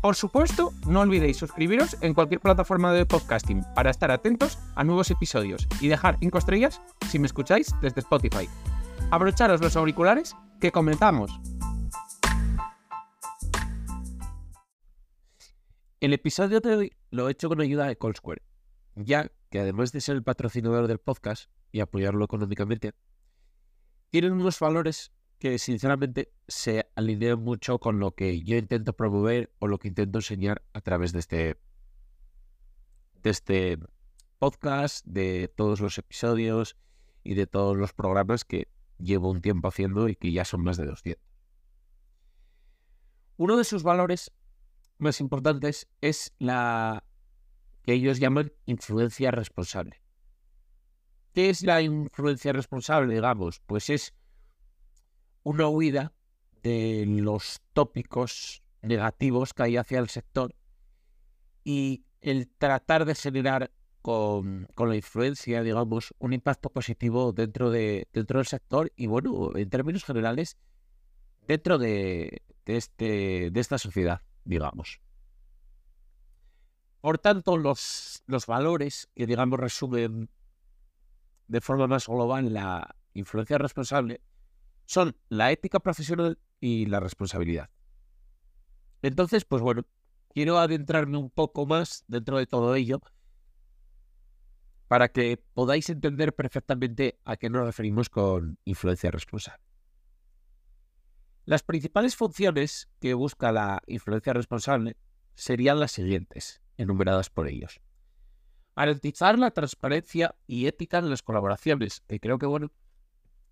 Por supuesto, no olvidéis suscribiros en cualquier plataforma de podcasting para estar atentos a nuevos episodios y dejar 5 estrellas si me escucháis desde Spotify. Abrocharos los auriculares que comenzamos. El episodio de hoy lo he hecho con ayuda de Callsquare, ya que además de ser el patrocinador del podcast y apoyarlo económicamente, tienen unos valores que sinceramente se alinean mucho con lo que yo intento promover o lo que intento enseñar a través de este, de este podcast, de todos los episodios y de todos los programas que llevo un tiempo haciendo y que ya son más de 200. Uno de sus valores más importantes es la que ellos llaman influencia responsable. ¿Qué es la influencia responsable, digamos? Pues es una huida de los tópicos negativos que hay hacia el sector y el tratar de generar con, la influencia, digamos, un impacto positivo dentro, de, dentro del sector y, bueno, en términos generales, dentro de, este, de esta sociedad, digamos. Por tanto, los, los valores que, digamos, resumen de forma más global la influencia responsable son la ética profesional y la responsabilidad. Entonces, pues bueno, quiero adentrarme un poco más dentro de todo ello para que podáis entender perfectamente a qué nos referimos con influencia responsable. Las principales funciones que busca la influencia responsable serían las siguientes, enumeradas por ellos. Garantizar la transparencia y ética en las colaboraciones, que creo que bueno,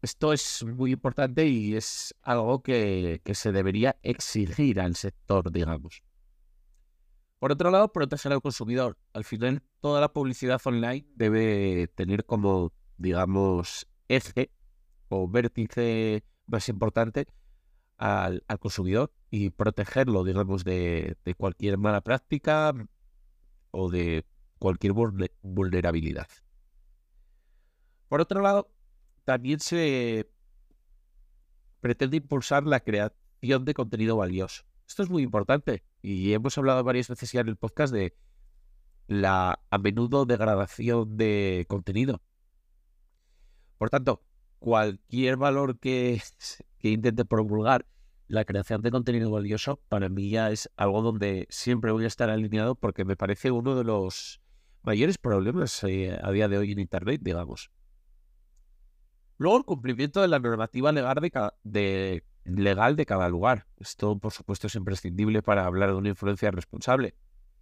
esto es muy importante y es algo que, se debería exigir al sector, digamos. Por otro lado, proteger al consumidor. Al final, toda la publicidad online debe tener como, digamos, eje o vértice más importante al, consumidor y protegerlo, digamos, de, de, cualquier mala práctica o de cualquier vulnerabilidad. Por otro lado, también se pretende impulsar la creación de contenido valioso. Esto es muy importante y hemos hablado varias veces ya en el podcast de la a menudo degradación de contenido. Por tanto, cualquier valor que, intente promulgar la creación de contenido valioso para mí ya es algo donde siempre voy a estar alineado porque me parece uno de los mayores problemas eh, a día de hoy en Internet, digamos. Luego, el cumplimiento de la normativa legal de, legal de cada lugar. Esto, por supuesto, es imprescindible para hablar de una influencia responsable.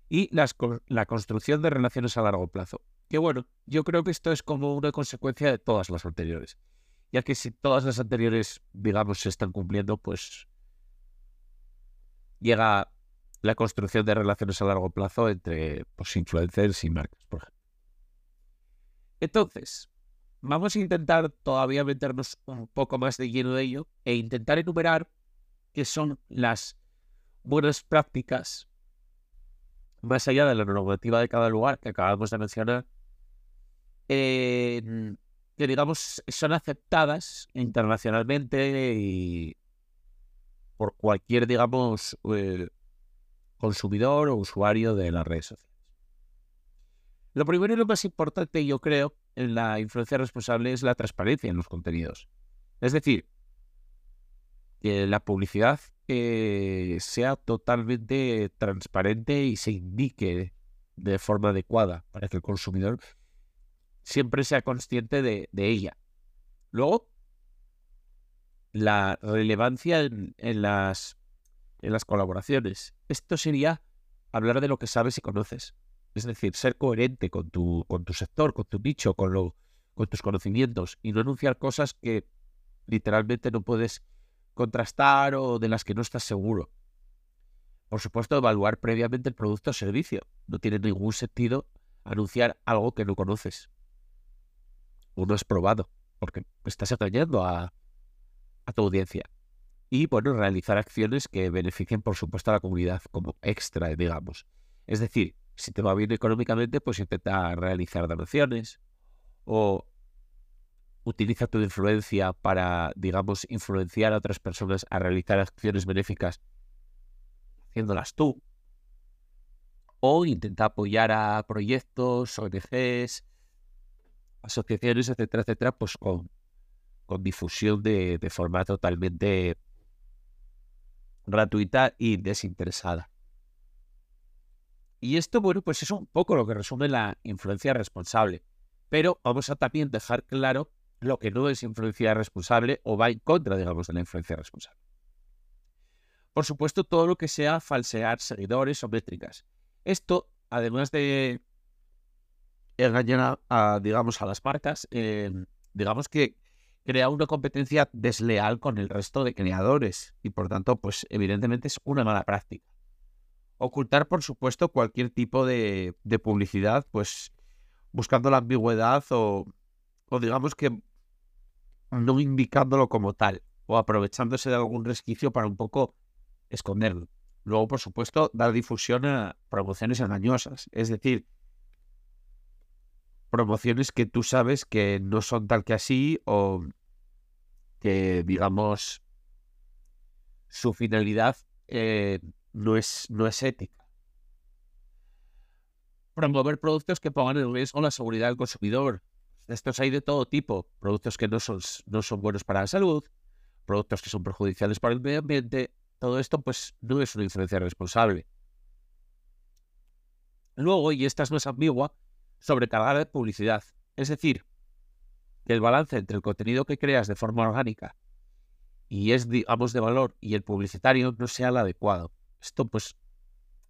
Y la construcción de relaciones a largo plazo. Que bueno, yo creo que esto es como una consecuencia de todas las anteriores. Ya que si todas las anteriores, digamos, se están cumpliendo, pues llega la construcción de relaciones a largo plazo entre pues, influencers y marcas, por ejemplo. Entonces, vamos a intentar todavía meternos un poco más de lleno de ello e intentar enumerar qué son las buenas prácticas más allá de la normativa de cada lugar que acabamos de mencionar, que digamos son aceptadas internacionalmente y por cualquier, digamos, eh, consumidor o usuario de las redes sociales. Lo primero y lo más importante, yo creo, la influencia responsable es la transparencia en los contenidos. Es decir, que la publicidad eh, sea totalmente transparente y se indique de forma adecuada para que el consumidor siempre sea consciente de, ella. Luego, la relevancia en, las, en las colaboraciones. Esto sería hablar de lo que sabes y conoces. Es decir, ser coherente con tu, con tu sector, con tu nicho, con, lo, con tus conocimientos y no anunciar cosas que literalmente no puedes contrastar o de las que no estás seguro. Por supuesto, evaluar previamente el producto o servicio. No tiene ningún sentido anunciar algo que no conoces o no has probado, porque estás engañando a, a tu audiencia. Y bueno, realizar acciones que beneficien, por supuesto, a la comunidad como extra, digamos. Es decir, si te va bien económicamente, pues intenta realizar donaciones o utiliza tu influencia para, digamos, influenciar a otras personas a realizar acciones benéficas haciéndolas tú. O intenta apoyar a proyectos, ONGs, asociaciones, etcétera, etcétera, pues con, con difusión de, de forma totalmente gratuita y desinteresada. Y esto, bueno, pues es un poco lo que resume la influencia responsable. Pero vamos a también dejar claro lo que no es influencia responsable o va en contra, digamos, de la influencia responsable. Por supuesto, todo lo que sea falsear seguidores o métricas. Esto, además de engañar a, digamos, a las marcas, eh, digamos que crea una competencia desleal con el resto de creadores y por tanto, pues evidentemente es una mala práctica. Ocultar, por supuesto, cualquier tipo de, de publicidad, pues buscando la ambigüedad o o digamos que no indicándolo como tal, o aprovechándose de algún resquicio para un poco esconderlo. Luego, por supuesto, dar difusión a promociones engañosas, es decir, promociones que tú sabes que no son tal que así o que, digamos, su finalidad eh, no, es, no es ética. Promover productos que pongan en riesgo la seguridad del consumidor, estos hay de todo tipo. Productos que no son, no son buenos para la salud, productos que son perjudiciales para el medio ambiente. Todo esto, pues, no es una influencia responsable. Luego, y esta es más ambigua, sobrecargar de publicidad. Es decir, que el balance entre el contenido que creas de forma orgánica y es, digamos, de valor y el publicitario no sea el adecuado. Esto, pues,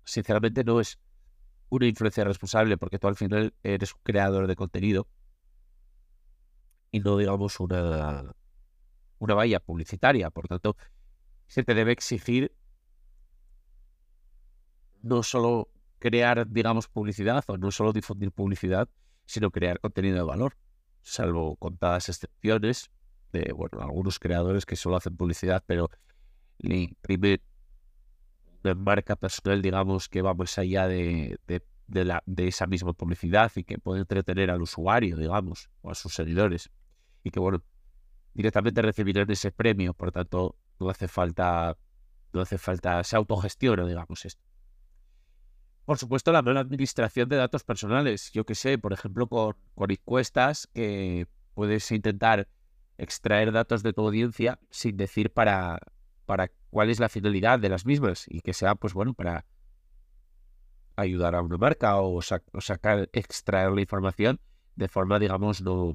sinceramente no es una influencia responsable porque tú al final eres un creador de contenido y no digamos una, una valla publicitaria. Por tanto, se te debe exigir no solo crear, digamos, publicidad o no solo difundir publicidad, sino crear contenido de valor, salvo contadas excepciones de, bueno, algunos creadores que solo hacen publicidad, pero le una marca personal, digamos, que va más allá de, de, de esa misma publicidad y que puede entretener al usuario, digamos, o a sus seguidores. Y que, bueno, directamente recibirán ese premio, por tanto, no hace falta, no hace falta, se autogestiona, digamos, esto. Por supuesto, la mala administración de datos personales. Yo que sé, por ejemplo, con, con encuestas que puedes intentar extraer datos de tu audiencia sin decir para, para cuál es la finalidad de las mismas y que sea, pues bueno, para ayudar a una marca o, sacar, extraer la información de forma, digamos, no,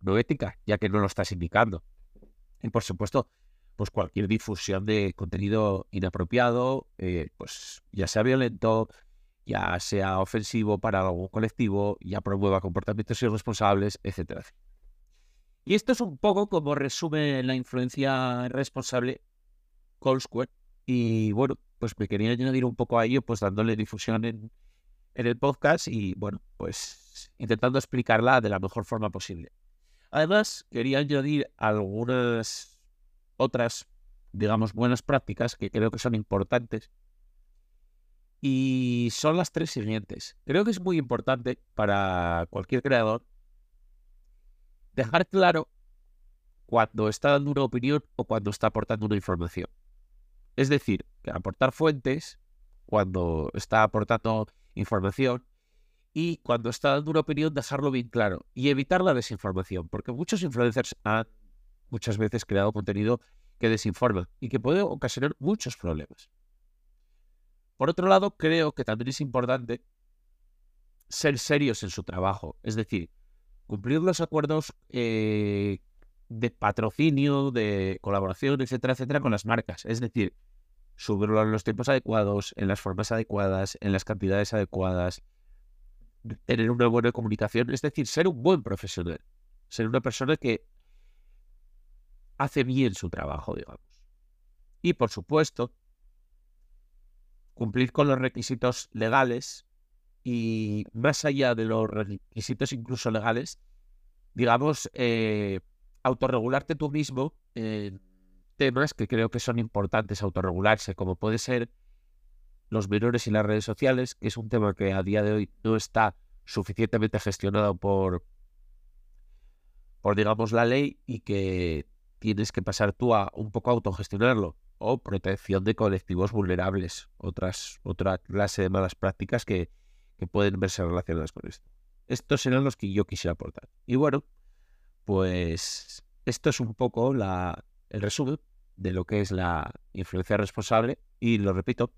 no ética, ya que no lo estás indicando. Y por supuesto, pues cualquier difusión de contenido inapropiado, eh, pues ya sea violento, ya sea ofensivo para algún colectivo, ya promueva comportamientos irresponsables, etcétera. Y esto es un poco como resume la influencia responsable Y bueno, pues me quería añadir un poco a ello, pues dándole difusión en el podcast y bueno, pues intentando explicarla de la mejor forma posible. Además, quería añadir algunas otras, digamos, buenas prácticas que creo que son importantes. Y son las tres siguientes. Creo que es muy importante para cualquier creador dejar claro cuando está dando una opinión o cuando está aportando una información. Es decir, aportar fuentes cuando está aportando información y cuando está dando una opinión dejarlo bien claro y evitar la desinformación, porque muchos influencers han muchas veces creado contenido que desinforma y que puede ocasionar muchos problemas. Por otro lado, creo que también es importante ser serios en su trabajo, es decir, cumplir los acuerdos eh, de patrocinio, de colaboración, etcétera, etcétera, con las marcas. Es decir, subirlo en los tiempos adecuados, en las formas adecuadas, en las cantidades adecuadas, tener una buena comunicación, es decir, ser un buen profesional, ser una persona que hace bien su trabajo, digamos. Y por supuesto, cumplir con los requisitos legales y más allá de los requisitos incluso legales, digamos, eh, autorregularte tú mismo en temas que creo que son importantes autorregularse, como puede ser los menores y las redes sociales, que es un tema que a día de hoy no está suficientemente gestionado por, por digamos, la ley y que tienes que pasar tú a un poco autogestionarlo. O protección de colectivos vulnerables, otras, otra clase de malas prácticas que, que pueden verse relacionadas con esto. Estos serán los que yo quisiera aportar. Y bueno, pues esto es un poco la, el resumen de lo que es la influencia responsable. Y lo repito,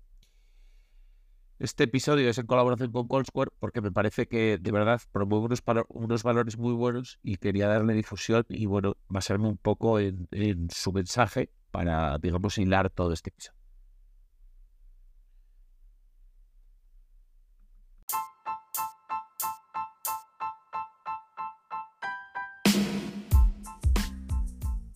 este episodio es en colaboración con Colsquare porque me parece que de verdad promueve unos, unos, valores muy buenos y quería darle difusión y bueno, basarme un poco en, en su mensaje para, digamos, hilar todo este episodio.